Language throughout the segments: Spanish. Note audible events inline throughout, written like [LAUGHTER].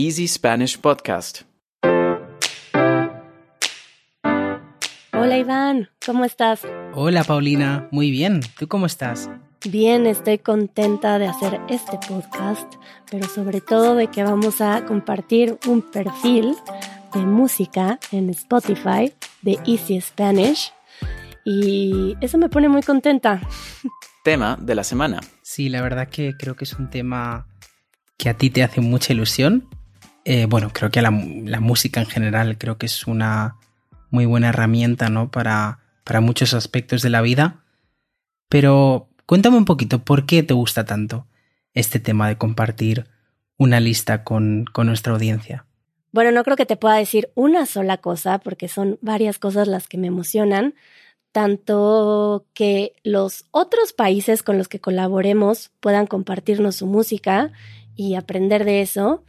Easy Spanish Podcast. Hola Iván, ¿cómo estás? Hola Paulina, muy bien. ¿Tú cómo estás? Bien, estoy contenta de hacer este podcast, pero sobre todo de que vamos a compartir un perfil de música en Spotify de Easy Spanish y eso me pone muy contenta. [LAUGHS] Tema de la semana. Sí, la verdad que creo que es un tema que a ti te hace mucha ilusión. Eh, bueno, creo que la, la, música en general creo que es una muy buena herramienta, ¿no? Para, para muchos aspectos de la vida. Pero cuéntame un poquito, ¿por qué te gusta tanto este tema de compartir una lista con, con nuestra audiencia? Bueno, no creo que te pueda decir una sola cosa, porque son varias cosas las que me emocionan, tanto que los otros países con los que colaboremos puedan compartirnos su música y aprender de eso.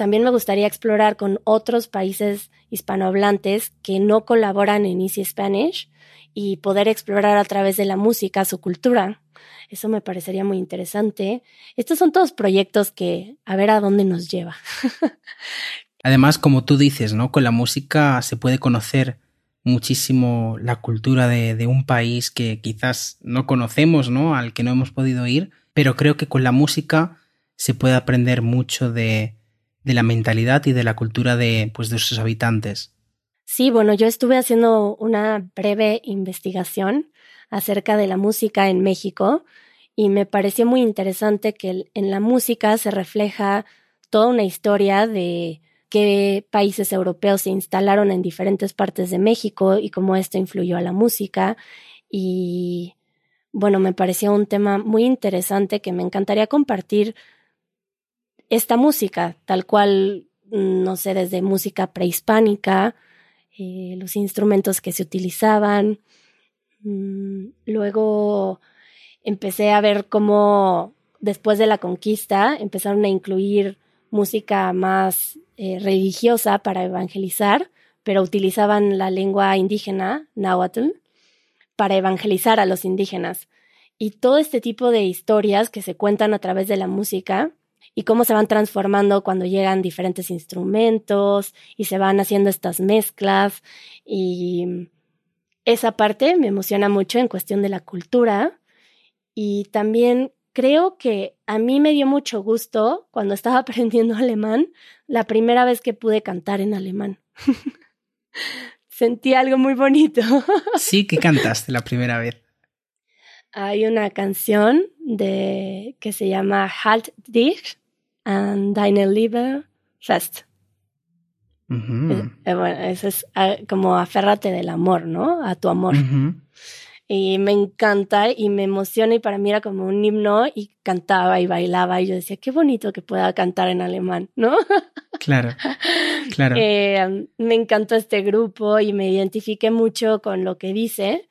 También me gustaría explorar con otros países hispanohablantes que no colaboran en Easy Spanish y poder explorar a través de la música su cultura. Eso me parecería muy interesante. Estos son todos proyectos que a ver a dónde nos lleva. [LAUGHS] Además, como tú dices, ¿no? Con la música se puede conocer muchísimo la cultura de, de, un país que quizás no conocemos, ¿no? Al que no hemos podido ir, pero creo que con la música se puede aprender mucho de, de la mentalidad y de la cultura de, pues, de sus habitantes. Sí, bueno, yo estuve haciendo una breve investigación acerca de la música en México y me pareció muy interesante que en la música se refleja toda una historia de qué países europeos se instalaron en diferentes partes de México y cómo esto influyó a la música. Y bueno, me pareció un tema muy interesante que me encantaría compartir esta música, tal cual, no sé, desde música prehispánica, eh, los instrumentos que se utilizaban. Mm, luego empecé a ver cómo después de la conquista empezaron a incluir música más eh, religiosa para evangelizar, pero utilizaban la lengua indígena, náhuatl, para evangelizar a los indígenas. Y todo este tipo de historias que se cuentan a través de la música y cómo se van transformando cuando llegan diferentes instrumentos y se van haciendo estas mezclas y esa parte me emociona mucho en cuestión de la cultura y también creo que a mí me dio mucho gusto cuando estaba [LAUGHS] aprendiendo alemán la primera vez que pude cantar en alemán. [LAUGHS] Sentí algo muy bonito. [LAUGHS] sí, que cantaste la primera vez. Hay una canción de que se llama Halt dich and Deine Liebe fest. Eh, eh, bueno, eso es ah, como aférrate del amor, ¿no? A tu amor. Y me encanta y me emociona y para mí era como un himno y cantaba y bailaba y yo decía, qué bonito que pueda cantar en alemán, ¿no? [LAUGHS] Claro, claro. Eh, me encantó este grupo y me identifiqué mucho con lo que dice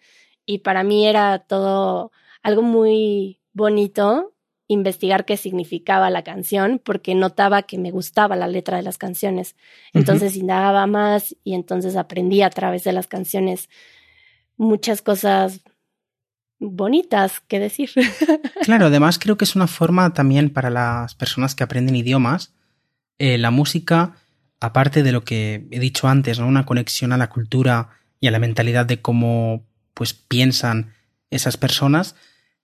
y para mí era todo algo muy bonito investigar qué significaba la canción porque notaba que me gustaba la letra de las canciones. Entonces indagaba más y entonces aprendí a través de las canciones muchas cosas bonitas que decir. [LAUGHS] Claro, además creo que es una forma también para las personas que aprenden idiomas. Eh, la música, aparte de lo que he dicho antes, ¿no? una conexión a la cultura y a la mentalidad de cómo pues piensan esas personas,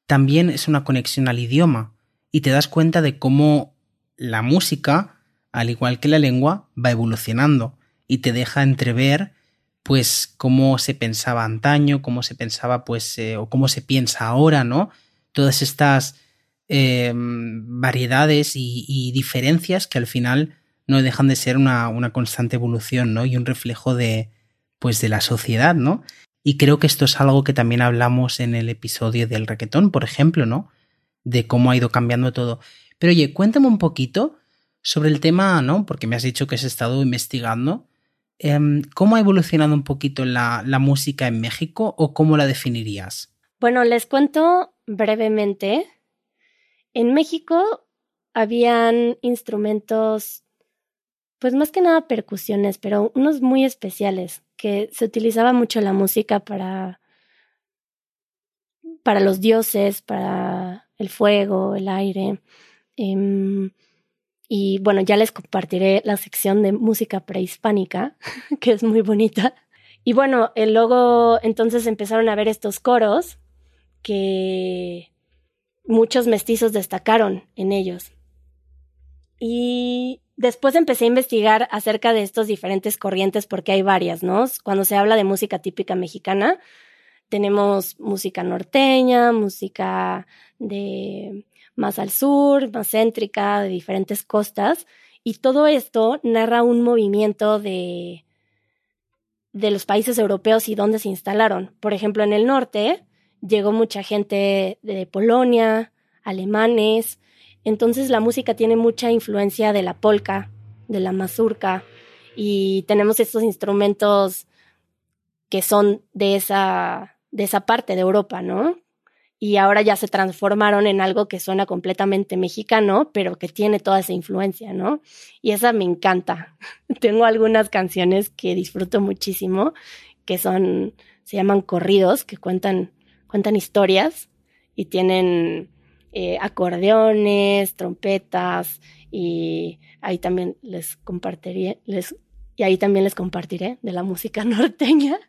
también es una conexión al idioma y te das cuenta de cómo la música, al igual que la lengua, va evolucionando y te deja entrever pues cómo se pensaba antaño, cómo se pensaba pues eh, o cómo se piensa ahora, ¿no? Todas estas eh, variedades y, y, diferencias que al final no dejan de ser una, una, constante evolución, ¿no? Y un reflejo de pues de la sociedad, ¿no? Y creo que esto es algo que también hablamos en el episodio del requetón, por ejemplo, ¿no? de cómo ha ido cambiando todo. Pero oye, cuéntame un poquito sobre el tema, ¿no? Porque me has dicho que has estado investigando. Em, ¿Cómo ha evolucionado un poquito la, la música en México o cómo la definirías? Bueno, les cuento brevemente. En México habían instrumentos, pues más que nada percusiones, pero unos muy especiales, que se utilizaba mucho la música para, para los dioses, para el fuego, el aire. Em, Y bueno, ya les compartiré la sección de música prehispánica, [LAUGHS] que es muy bonita. Y bueno, luego entonces empezaron a ver estos coros que muchos mestizos destacaron en ellos. Y después empecé a investigar acerca de estos diferentes corrientes porque hay varias, ¿no? Cuando se habla de música típica mexicana, tenemos música norteña, música de más al sur, más céntrica, de diferentes costas, y todo esto narra un movimiento de, de los países europeos y dónde se instalaron. Por ejemplo, en el norte llegó mucha gente de Polonia, alemanes, entonces la música tiene mucha influencia de la polka, de la mazurca, y tenemos estos instrumentos que son de esa, de esa parte de Europa, ¿no? Y ahora ya se transformaron en algo que suena completamente mexicano, pero que tiene toda esa influencia, ¿no? Y esa me encanta. [LAUGHS] Tengo algunas canciones que disfruto muchísimo, que son, se llaman corridos, que cuentan, cuentan historias y tienen eh, acordeones, trompetas y ahí también les compartiré, les, y ahí también les compartiré de la música [LAUGHS] norteña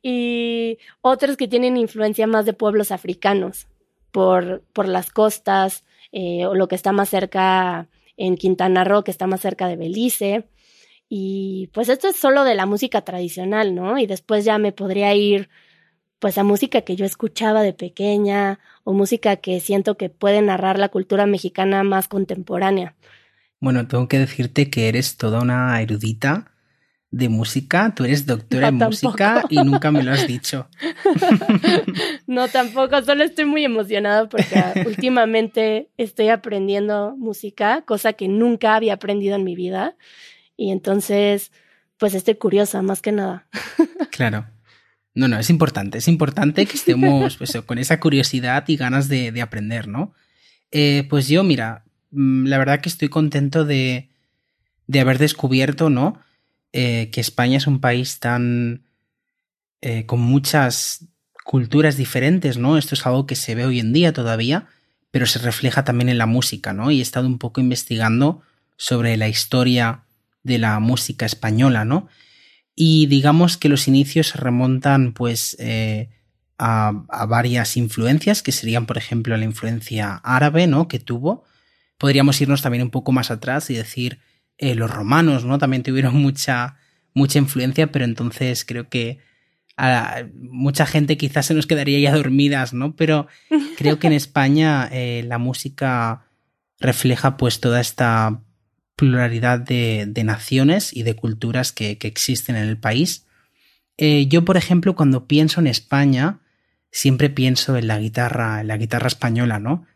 y otros que tienen influencia más de pueblos africanos por, por las costas eh, o lo que está más cerca en Quintana Roo, que está más cerca de Belice. Y pues esto es solo de la música tradicional, ¿no? Y después ya me podría ir pues a música que yo escuchaba de pequeña o música que siento que puede narrar la cultura mexicana más contemporánea. Bueno, tengo que decirte que eres toda una erudita de música, tú eres doctora en música y nunca me lo has dicho. [LAUGHS] no, tampoco, solo estoy muy emocionada porque [LAUGHS] últimamente estoy aprendiendo música, cosa que nunca había aprendido en mi vida. Y entonces, pues estoy curiosa más que nada. claro. No, no, es importante, es importante que estemos pues, [LAUGHS] con esa curiosidad y ganas de, aprender, ¿no? Eh, pues yo, mira, mm, la verdad que estoy contento de, de haber descubierto, ¿no? Eh, que España es un país tan... Eh, con muchas culturas diferentes, ¿no? Esto es algo que se ve hoy en día todavía, pero se refleja también en la música, ¿no? Y he estado un poco investigando sobre la historia de la música española, ¿no? Y digamos que los inicios se remontan pues eh, a, varias influencias, que serían por ejemplo la influencia árabe, ¿no? Que tuvo. Podríamos irnos también un poco más atrás y decir eh, los romanos, ¿no? También tuvieron [LAUGHS] mucha, mucha influencia, pero entonces creo que a mucha gente quizás se nos quedaría ya dormidas, ¿no? Pero [LAUGHS] creo que en España eh, la música refleja pues toda esta pluralidad de, naciones y de culturas que, existen en el país. Eh, yo, por ejemplo, cuando pienso en España, siempre pienso en la guitarra, en la guitarra española, ¿no?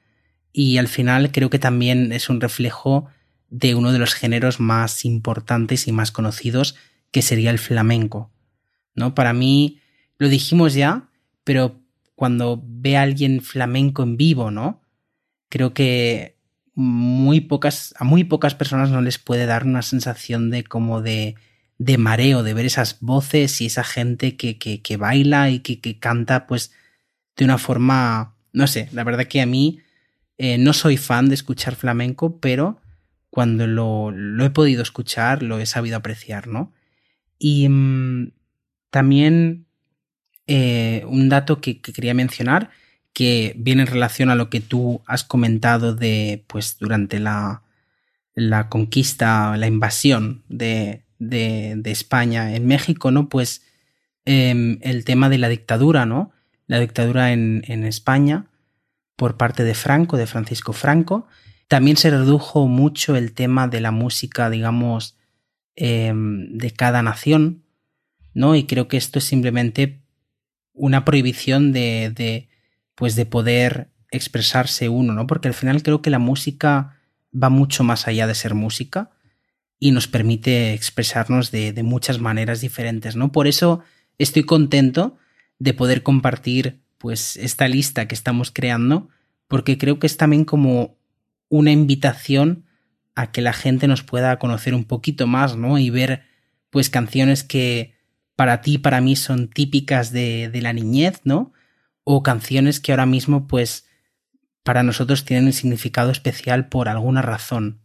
Y al final creo que también es un reflejo de uno de los géneros más importantes y más conocidos, que sería el flamenco. ¿No? Para mí, lo dijimos ya, pero cuando ve a alguien flamenco en vivo, ¿no? Creo que muy pocas, a muy pocas personas no les puede dar una sensación de como de, de mareo, de ver esas voces y esa gente que, que, que baila y que, que, canta pues de una forma, no sé, la verdad que a mí eh, no soy fan de escuchar flamenco, pero cuando lo, lo, he podido escuchar lo he sabido apreciar, ¿no? Y mm, también eh, un dato que, que quería mencionar que viene en relación a lo que tú has comentado de, pues, durante la, la conquista, la invasión de, de, de, España en México, ¿no? Pues eh, el tema de la dictadura, ¿no? La dictadura en, en, España por parte de Franco, de Francisco Franco. También se redujo mucho el tema de la música, digamos, eh, de cada nación, ¿no? Y creo que esto es simplemente una prohibición de, de pues de poder expresarse uno, ¿no? Porque al final creo que la música va mucho más allá de ser música y nos permite expresarnos de, de muchas maneras diferentes, ¿no? Por eso estoy contento de poder compartir pues esta lista que estamos creando porque creo que es también como una invitación a que la gente nos pueda conocer un poquito más, ¿no? Y ver pues canciones que para ti, para mí son típicas de, de la niñez, ¿no? O canciones que ahora mismo pues para nosotros tienen un significado especial por alguna razón.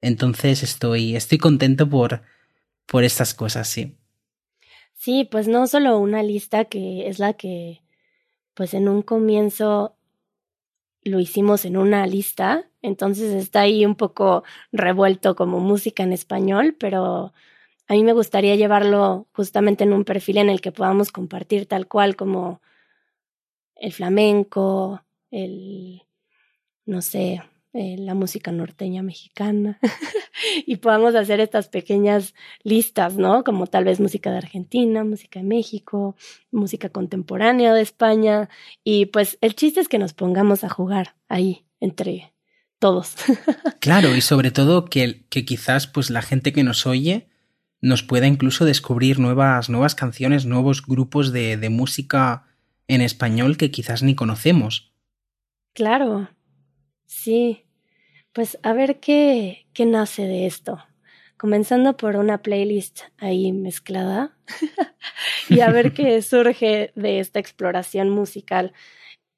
Entonces estoy, estoy contento por, por estas cosas, sí. Sí, pues no solo una lista que es la que, pues en un comienzo lo hicimos en una lista, entonces está ahí un poco revuelto como música en español, pero a mí me gustaría llevarlo justamente en un perfil en el que podamos compartir tal cual como el flamenco, el, no sé, eh, la música norteña mexicana [LAUGHS] y podamos hacer estas pequeñas listas, ¿no? Como tal vez música de Argentina, música de México, música contemporánea de España y pues el chiste es que nos pongamos a jugar ahí entre todos. [LAUGHS] claro, y sobre todo que, que quizás pues la gente que nos oye nos pueda incluso descubrir nuevas, nuevas canciones, nuevos grupos de, de música en español que quizás ni conocemos. Claro, sí. Pues a ver qué, qué nace de esto. Comenzando por una playlist ahí mezclada [LAUGHS] y a ver qué [LAUGHS] surge de esta exploración musical.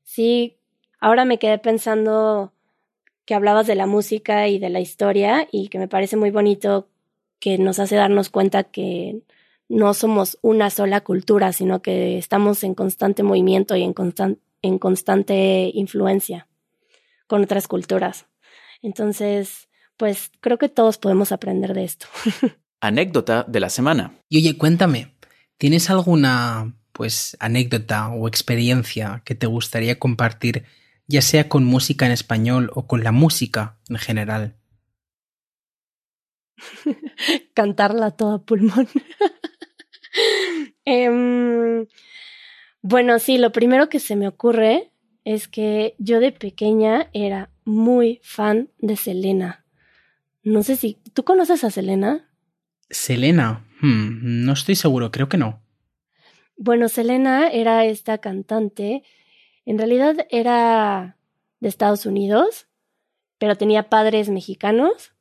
Sí, ahora me quedé pensando que hablabas de la música y de la historia y que me parece muy bonito que nos hace darnos cuenta que no somos una sola cultura, sino que estamos en constante movimiento y en, en constante influencia con otras culturas. Entonces, pues creo que todos podemos aprender de esto. [LAUGHS] Anécdota de la semana. Y oye, cuéntame, ¿tienes alguna pues anécdota o experiencia que te gustaría compartir, ya sea con música en español o con la música en general? [LAUGHS] Cantarla toda pulmón. [LAUGHS] Em, bueno, sí, lo primero que se me ocurre es que yo de pequeña era muy fan de Selena. No sé si. ¿Tú conoces a Selena? Selena. Hmm, no estoy seguro, creo que no. Bueno, Selena era esta cantante. En realidad era de Estados Unidos, pero tenía padres mexicanos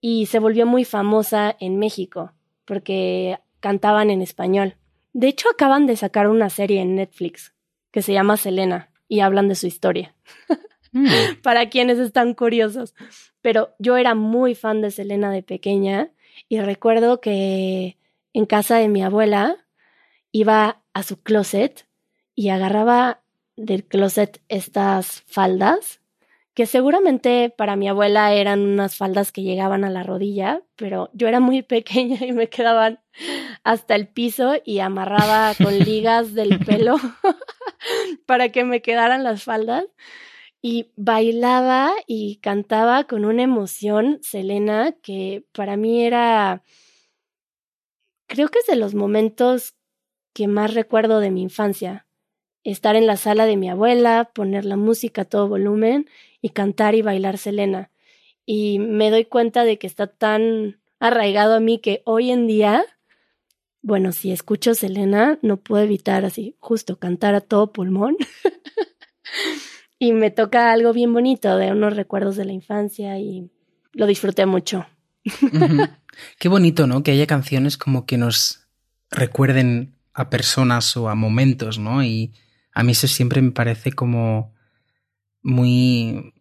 y se volvió muy famosa en México porque cantaban en español. De hecho, acaban de sacar una serie en Netflix que se llama Selena y hablan de su historia. Mm. [LAUGHS] Para quienes están curiosos. Pero yo era muy fan de Selena de pequeña y recuerdo que en casa de mi abuela iba a su closet y agarraba del closet estas faldas que seguramente para mi abuela eran unas faldas que llegaban a la rodilla, pero yo era muy [LAUGHS] pequeña y me quedaban hasta el piso y amarraba [LAUGHS] con ligas del pelo [LAUGHS] para que me quedaran las faldas. Y bailaba y cantaba con una emoción, Selena, que para mí era, creo que es de los momentos que más recuerdo de mi infancia. Estar en la sala de mi abuela, poner la música a todo volumen y cantar y bailar Selena. Y me doy cuenta de que está tan arraigado a mí que hoy en día, bueno, si escucho Selena, no puedo evitar así, justo cantar a todo pulmón. [LAUGHS] y me toca algo bien bonito de unos recuerdos de la infancia y lo disfruté mucho. [LAUGHS] Qué bonito, ¿no? Que haya canciones como que nos recuerden a personas o a momentos, ¿no? Y a mí eso siempre me parece como muy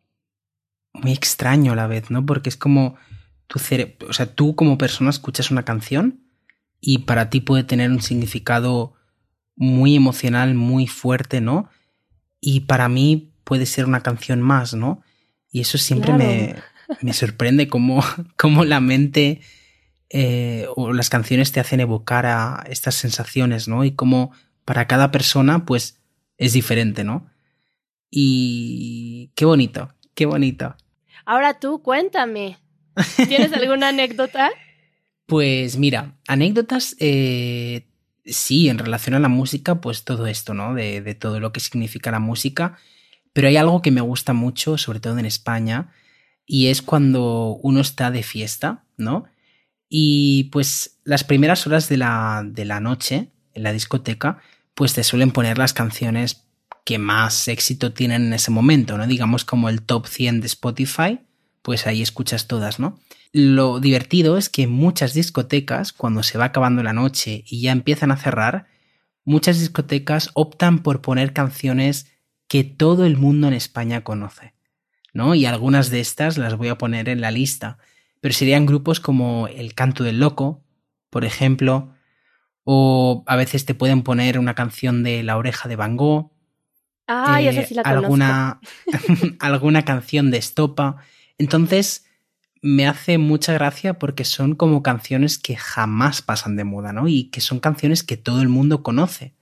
muy extraño a la vez, ¿no? Porque es como tu cerebro, o sea, tú como persona escuchas una canción y para ti puede tener un significado muy emocional, muy fuerte, ¿no? Y para mí puede ser una canción más, ¿no? Y eso siempre me, me, sorprende cómo, [LAUGHS] cómo la mente eh, o las canciones te hacen evocar a estas sensaciones, ¿no? Y cómo para cada persona, pues, es diferente, ¿no? Y qué bonito, qué bonito. Ahora tú, cuéntame. [LAUGHS] ¿Tienes alguna anécdota? Pues mira, anécdotas, eh, sí, en relación a la música, pues todo esto, ¿no? De, de, todo lo que significa la música. Pero hay algo que me gusta mucho, sobre todo en España, y es cuando uno está de fiesta, ¿no? Y pues las primeras horas de la, de la noche, en la discoteca, pues te suelen poner las canciones que más éxito tienen en ese momento, ¿no? Digamos como el top 100 de Spotify, pues ahí escuchas todas, ¿no? Lo divertido es que muchas discotecas, cuando se va acabando la noche y ya empiezan a cerrar, muchas discotecas optan por poner canciones que todo el mundo en España conoce, ¿no? Y algunas de estas las voy a poner en la lista. pero serían grupos como El Canto del Loco, por ejemplo, o a veces te pueden poner una canción de La Oreja de Van Gogh. Ah, eh, sí la alguna, [LAUGHS] [LAUGHS] alguna canción de Estopa. Entonces, me hace mucha gracia porque son como canciones que jamás pasan de moda, ¿no? Y que son canciones que todo el mundo conoce.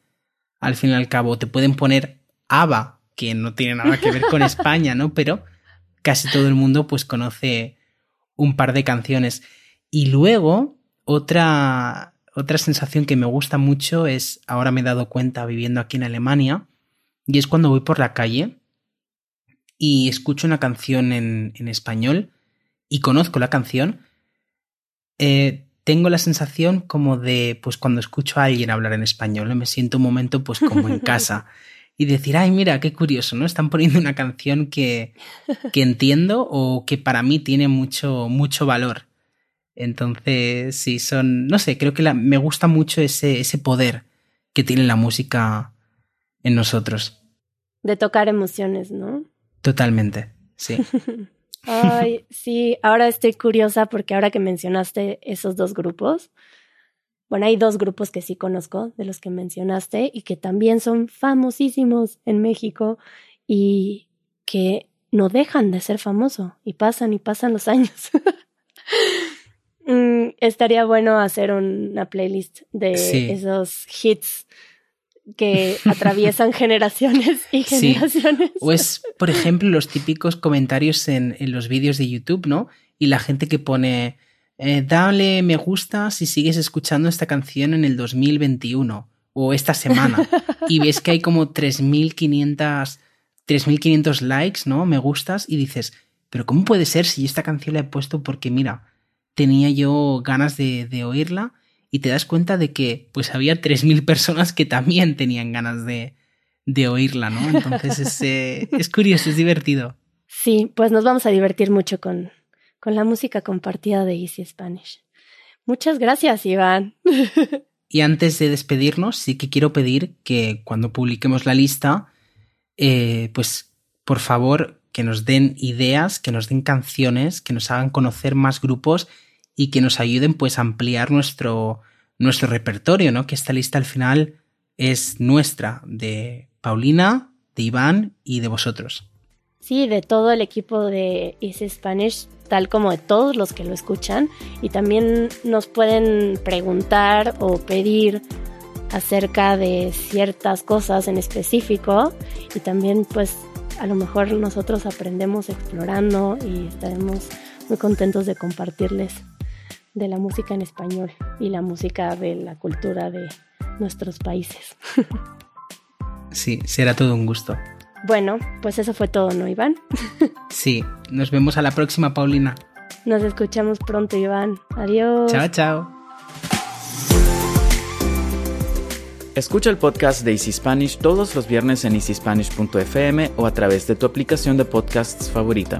Al fin y al cabo, te pueden poner ABBA, que no tiene nada que ver con [LAUGHS] España, ¿no? Pero casi todo el mundo pues conoce un par de canciones. Y luego, otra, otra sensación que me gusta mucho es, ahora me he dado cuenta viviendo aquí en Alemania, y es cuando voy por la calle y escucho una canción en, en español y conozco la canción, eh, tengo la sensación como de, pues cuando escucho a alguien hablar en español, me siento un momento pues como en casa. [LAUGHS] y decir, ay, mira, qué curioso, ¿no? Están poniendo una canción que, que entiendo o que para mí tiene mucho, mucho valor. Entonces, sí, son, no sé, creo que me gusta mucho ese, ese poder que tiene la música en nosotros. De tocar emociones, ¿no? Totalmente, sí. [LAUGHS] Ay, sí, ahora estoy curiosa porque ahora que mencionaste esos dos grupos, bueno, hay dos grupos que sí conozco de los que mencionaste y que también son famosísimos en México y que no dejan de ser famosos y pasan y pasan los años. [LAUGHS] Mm, estaría bueno hacer una playlist de esos hits que [LAUGHS] atraviesan generaciones y generaciones. O es, por ejemplo, los típicos comentarios en, en los vídeos de YouTube, ¿no? Y la gente que pone, eh, dale me gusta si sigues escuchando esta canción en el 2021 o esta semana. y ves que hay como 3.500 3.500 likes, ¿no? Me gustas y dices, pero ¿cómo puede ser si esta canción la he puesto porque, mira, tenía yo ganas de, de oírla y te das cuenta de que pues había 3.000 personas que también tenían ganas de, de oírla, ¿no? Entonces es, eh, es curioso, es divertido. Sí, pues nos vamos a divertir mucho con, con la música compartida de Easy Spanish. Muchas gracias, Iván. [LAUGHS] y antes de despedirnos, sí que quiero pedir que cuando publiquemos la lista, eh, pues por favor que nos den ideas, que nos den canciones, que nos hagan conocer más grupos y que nos ayuden pues a ampliar nuestro, nuestro repertorio, ¿no? Que esta lista al final es nuestra, de Paulina, de Iván y de vosotros. Sí, de todo el equipo de Easy Spanish, tal como de todos los que lo escuchan. Y también nos pueden preguntar o pedir acerca de ciertas cosas en específico. Y también pues a lo mejor nosotros aprendemos explorando y estaremos muy contentos de compartirles de la música en español y la música de la cultura de nuestros países. [LAUGHS] Sí, será todo un gusto. Bueno, pues eso fue todo, ¿no, Iván? [LAUGHS] Sí, nos vemos a la próxima, Paulina. Nos escuchamos pronto, Iván. Adiós. Chao, chao. Escucha el podcast de Easy Spanish todos los viernes en easyspanish.fm o a través de tu aplicación de podcasts favorita.